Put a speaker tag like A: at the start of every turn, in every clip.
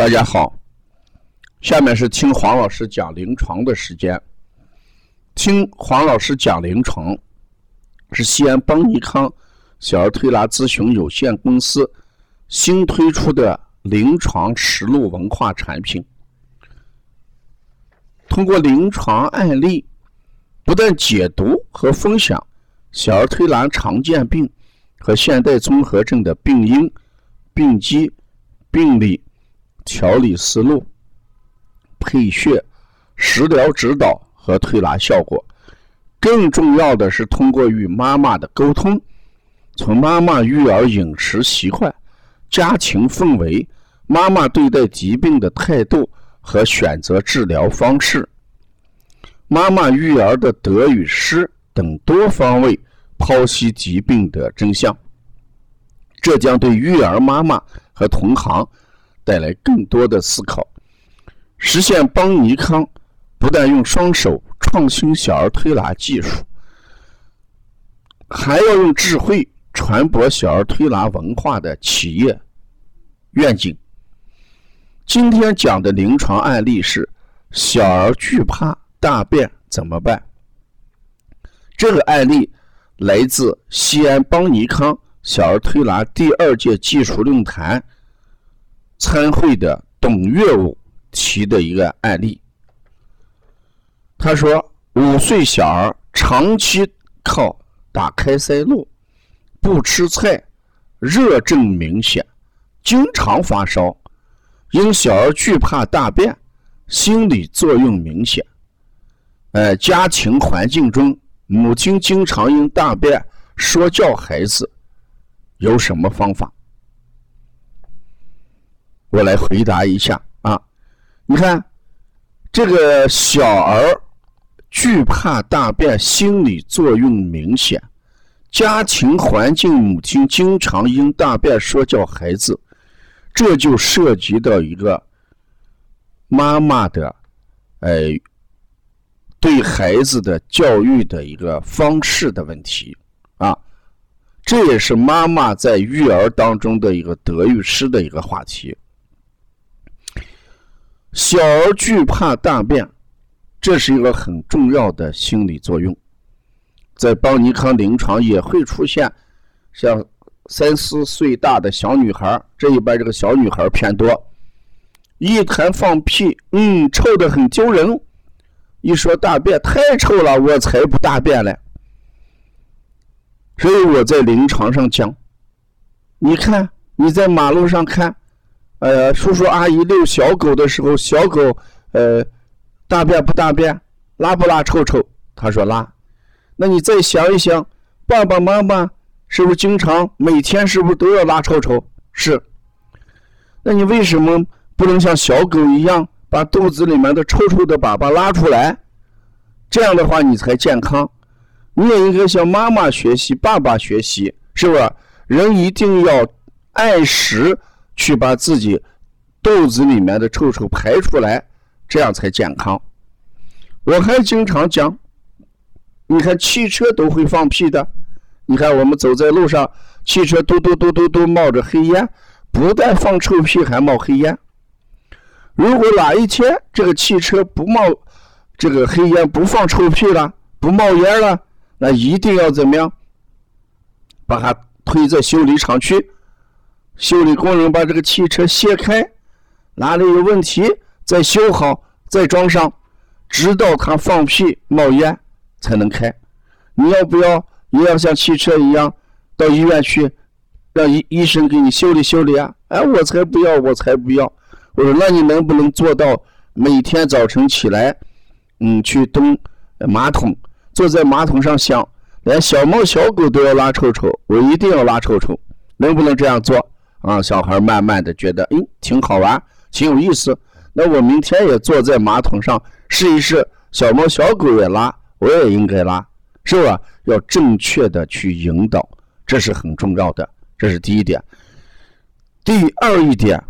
A: 大家好，下面是听黄老师讲临床的时间。听黄老师讲临床，是西安邦尼康小儿推拿咨询有限公司新推出的临床实录文化产品。通过临床案例，不断解读和分享小儿推拿常见病和现代综合症的病因、病机、病理。调理思路、配穴、食疗指导和推拿效果，更重要的是通过与妈妈的沟通，从妈妈育儿饮食习惯、家庭氛围、妈妈对待疾病的态度和选择治疗方式、妈妈育儿的得与失等多方位剖析疾病的真相。这将对育儿妈妈和同行。带来更多的思考，实现邦尼康不但用双手创新小儿推拿技术，还要用智慧传播小儿推拿文化的企业愿景。今天讲的临床案例是小儿惧怕大便怎么办？这个案例来自西安邦尼康小儿推拿第二届技术论坛。参会的董月武提的一个案例，他说：五岁小儿长期靠打开塞露，不吃菜，热症明显，经常发烧，因小儿惧怕大便，心理作用明显。呃，家庭环境中，母亲经常因大便说教孩子，有什么方法？我来回答一下啊，你看，这个小儿惧怕大便，心理作用明显，家庭环境母亲经常因大便说教孩子，这就涉及到一个妈妈的，哎，对孩子的教育的一个方式的问题啊，这也是妈妈在育儿当中的一个得与失的一个话题。小儿惧怕大便，这是一个很重要的心理作用，在邦尼康临床也会出现，像三四岁大的小女孩，这一边这个小女孩偏多，一谈放屁，嗯，臭的很丢人，一说大便太臭了，我才不大便嘞。所以我在临床上讲，你看你在马路上看。呃，叔叔阿姨遛小狗的时候，小狗呃大便不大便，拉不拉臭臭？他说拉。那你再想一想，爸爸妈妈是不是经常每天是不是都要拉臭臭？是。那你为什么不能像小狗一样，把肚子里面的臭臭的粑粑拉出来？这样的话你才健康。你也应该向妈妈学习，爸爸学习，是不是？人一定要按时。去把自己肚子里面的臭臭排出来，这样才健康。我还经常讲，你看汽车都会放屁的，你看我们走在路上，汽车嘟嘟嘟嘟嘟冒着黑烟，不但放臭屁，还冒黑烟。如果哪一天这个汽车不冒这个黑烟，不放臭屁了，不冒烟了，那一定要怎么样？把它推在修理厂去。修理工人把这个汽车卸开，哪里有问题再修好再装上，直到它放屁冒烟才能开。你要不要也要像汽车一样到医院去，让医医生给你修理修理啊？哎，我才不要，我才不要。我说那你能不能做到每天早晨起来，嗯，去蹲马桶，坐在马桶上想，连小猫小狗都要拉臭臭，我一定要拉臭臭，能不能这样做？啊，小孩慢慢的觉得，哎，挺好玩，挺有意思。那我明天也坐在马桶上试一试，小猫小狗也拉，我也应该拉，是吧？要正确的去引导，这是很重要的，这是第一点。第二一点，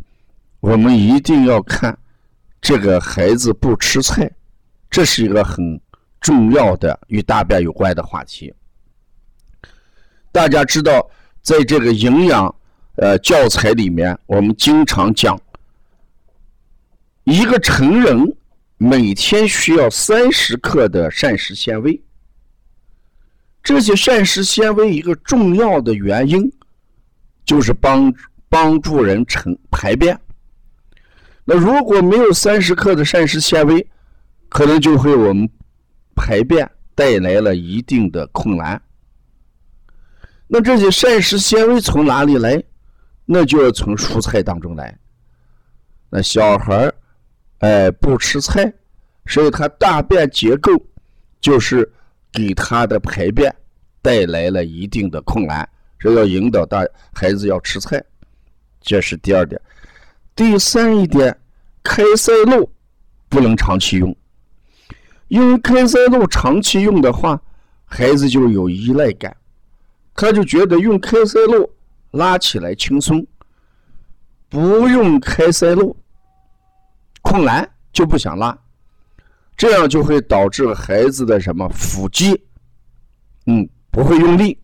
A: 我们一定要看这个孩子不吃菜，这是一个很重要的与大便有关的话题。大家知道，在这个营养。呃，教材里面我们经常讲，一个成人每天需要三十克的膳食纤维。这些膳食纤维一个重要的原因就是帮帮助人成排便。那如果没有三十克的膳食纤维，可能就会我们排便带来了一定的困难。那这些膳食纤维从哪里来？那就要从蔬菜当中来。那小孩，哎，不吃菜，所以他大便结构就是给他的排便带来了一定的困难。所以要引导大孩子要吃菜，这是第二点。第三一点，开塞露不能长期用，因为开塞露长期用的话，孩子就有依赖感。他就觉得用开塞露拉起来轻松，不用开塞露困难就不想拉，这样就会导致孩子的什么腹肌，嗯，不会用力，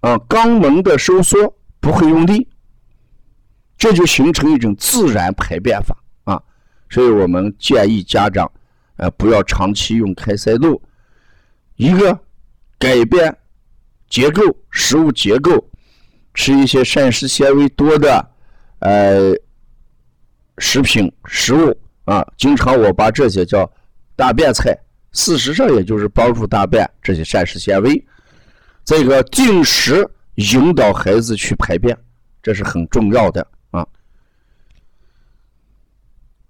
A: 啊，肛门的收缩不会用力，这就形成一种自然排便法。啊，所以我们建议家长，呃，不要长期用开塞露，一个改变。结构食物结构，吃一些膳食纤维多的，呃，食品食物啊。经常我把这些叫大便菜，事实上也就是帮助大便这些膳食纤维。这个定时引导孩子去排便，这是很重要的啊。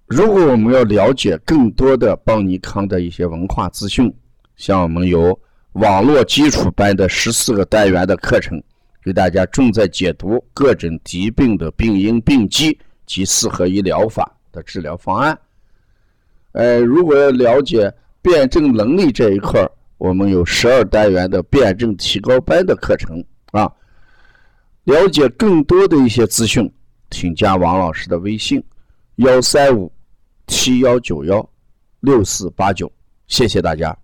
A: 如果我们要了解更多的邦尼康的一些文化资讯，像我们有。网络基础班的十四个单元的课程，给大家重在解读各种疾病的病因、病机及适合医疗法的治疗方案。呃，如果要了解辩证能力这一块我们有十二单元的辩证提高班的课程啊。了解更多的一些资讯，请加王老师的微信：幺三五七幺九幺六四八九。谢谢大家。